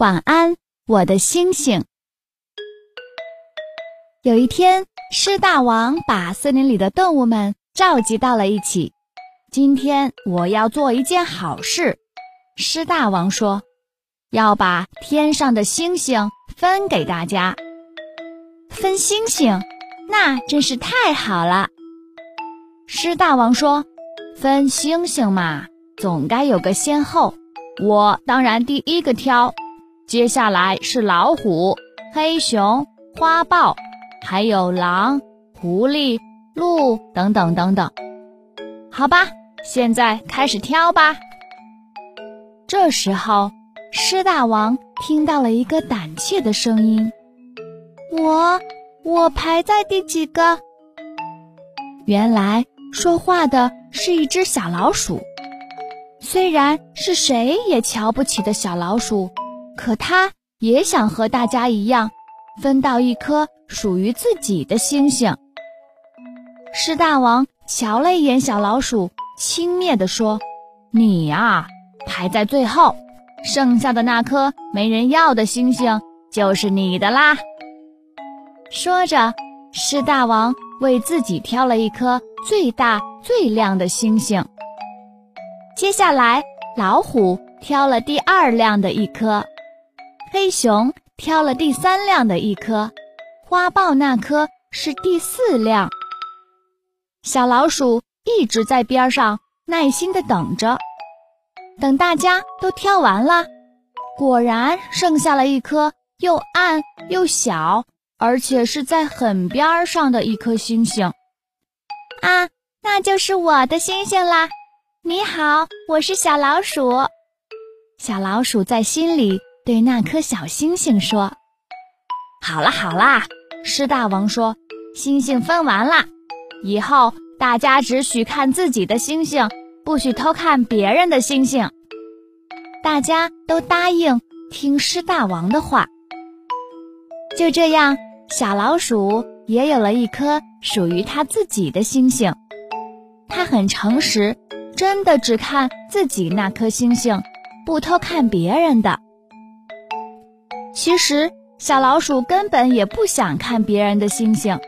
晚安，我的星星。有一天，狮大王把森林里的动物们召集到了一起。今天我要做一件好事，狮大王说，要把天上的星星分给大家。分星星，那真是太好了。狮大王说，分星星嘛，总该有个先后。我当然第一个挑，接下来是老虎、黑熊、花豹，还有狼、狐狸、鹿等等等等。好吧，现在开始挑吧。这时候，狮大王听到了一个胆怯的声音：“我，我排在第几个？”原来说话的是一只小老鼠。虽然是谁也瞧不起的小老鼠，可它也想和大家一样，分到一颗属于自己的星星。狮大王瞧了一眼小老鼠，轻蔑地说：“你呀，排在最后，剩下的那颗没人要的星星就是你的啦。”说着，狮大王为自己挑了一颗最大最亮的星星。接下来，老虎挑了第二亮的一颗，黑熊挑了第三辆的一颗，花豹那颗是第四辆。小老鼠一直在边上耐心的等着，等大家都挑完了，果然剩下了一颗又暗又小，而且是在很边上的一颗星星。啊，那就是我的星星啦！你好，我是小老鼠。小老鼠在心里对那颗小星星说：“好啦好啦。”狮大王说：“星星分完了，以后大家只许看自己的星星，不许偷看别人的星星。”大家都答应听狮大王的话。就这样，小老鼠也有了一颗属于它自己的星星。它很诚实。真的只看自己那颗星星，不偷看别人的。其实小老鼠根本也不想看别人的星星，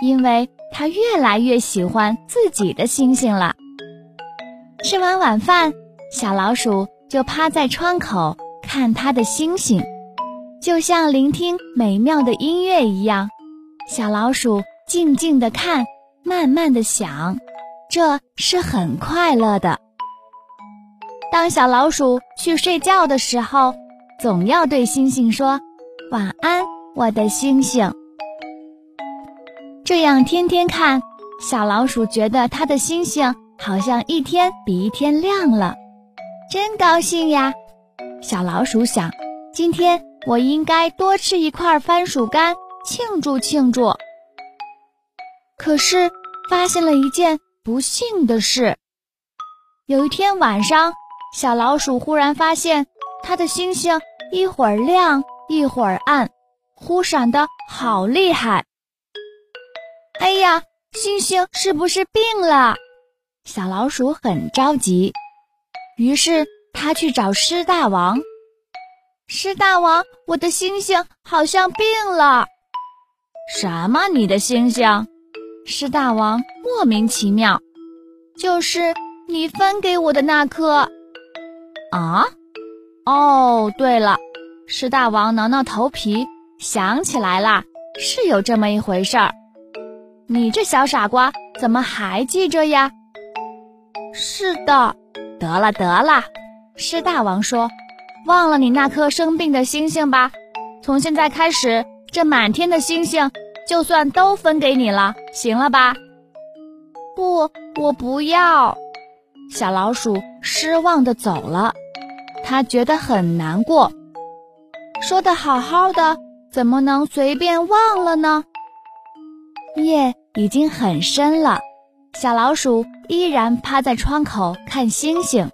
因为它越来越喜欢自己的星星了。吃完晚饭，小老鼠就趴在窗口看它的星星，就像聆听美妙的音乐一样。小老鼠静静地看，慢慢地想。这是很快乐的。当小老鼠去睡觉的时候，总要对星星说：“晚安，我的星星。”这样天天看，小老鼠觉得它的星星好像一天比一天亮了，真高兴呀！小老鼠想：今天我应该多吃一块番薯干，庆祝庆祝。可是发现了一件。不幸的事，有一天晚上，小老鼠忽然发现它的星星一会儿亮一会儿暗，忽闪的好厉害。哎呀，星星是不是病了？小老鼠很着急，于是它去找狮大王。狮大王，我的星星好像病了。什么？你的星星？狮大王莫名其妙，就是你分给我的那颗啊！哦，对了，狮大王挠挠头皮，想起来啦，是有这么一回事儿。你这小傻瓜，怎么还记着呀？是的，得了得了，狮大王说，忘了你那颗生病的星星吧。从现在开始，这满天的星星。就算都分给你了，行了吧？不，我不要。小老鼠失望的走了，他觉得很难过。说的好好的，怎么能随便忘了呢？夜已经很深了，小老鼠依然趴在窗口看星星，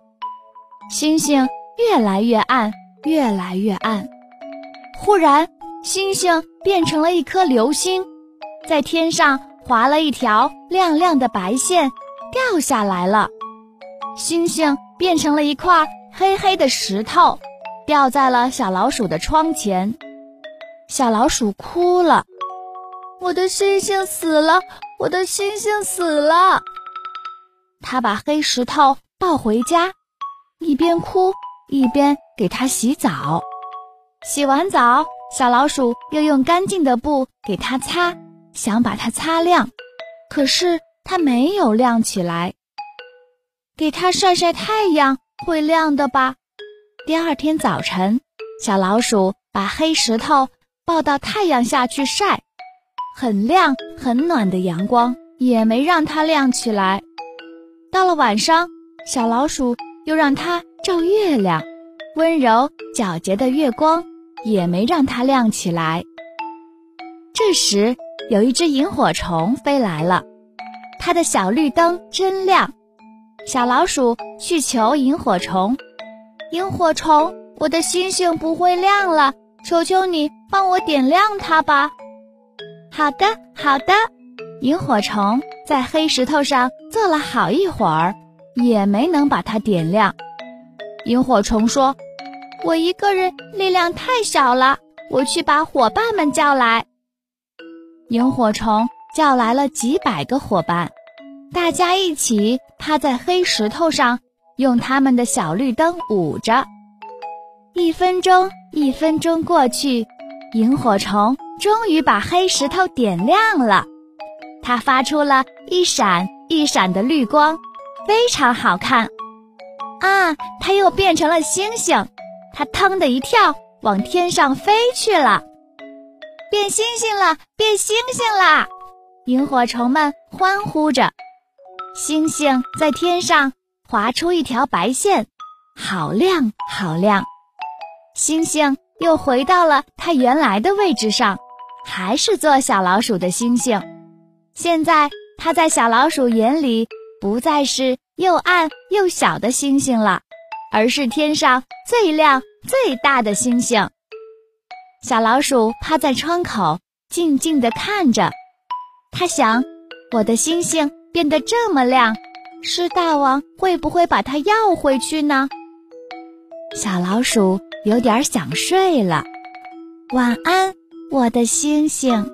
星星越来越暗，越来越暗。忽然。星星变成了一颗流星，在天上划了一条亮亮的白线，掉下来了。星星变成了一块黑黑的石头，掉在了小老鼠的窗前。小老鼠哭了：“我的星星死了，我的星星死了。”他把黑石头抱回家，一边哭一边给它洗澡。洗完澡，小老鼠又用干净的布给它擦，想把它擦亮，可是它没有亮起来。给它晒晒太阳会亮的吧？第二天早晨，小老鼠把黑石头抱到太阳下去晒，很亮很暖的阳光也没让它亮起来。到了晚上，小老鼠又让它照月亮，温柔皎洁的月光也没让它亮起来。这时，有一只萤火虫飞来了，它的小绿灯真亮。小老鼠去求萤火虫：“萤火虫，我的星星不会亮了，求求你帮我点亮它吧。”“好的，好的。”萤火虫在黑石头上坐了好一会儿，也没能把它点亮。萤火虫说：“我一个人力量太小了，我去把伙伴们叫来。”萤火虫叫来了几百个伙伴。大家一起趴在黑石头上，用他们的小绿灯捂着。一分钟，一分钟过去，萤火虫终于把黑石头点亮了。它发出了一闪一闪的绿光，非常好看。啊，它又变成了星星！它腾的一跳，往天上飞去了。变星星了，变星星啦！萤火虫们欢呼着。星星在天上划出一条白线，好亮好亮。星星又回到了它原来的位置上，还是做小老鼠的星星。现在它在小老鼠眼里不再是又暗又小的星星了，而是天上最亮最大的星星。小老鼠趴在窗口，静静地看着。它想：我的星星。变得这么亮，狮大王会不会把它要回去呢？小老鼠有点想睡了，晚安，我的星星。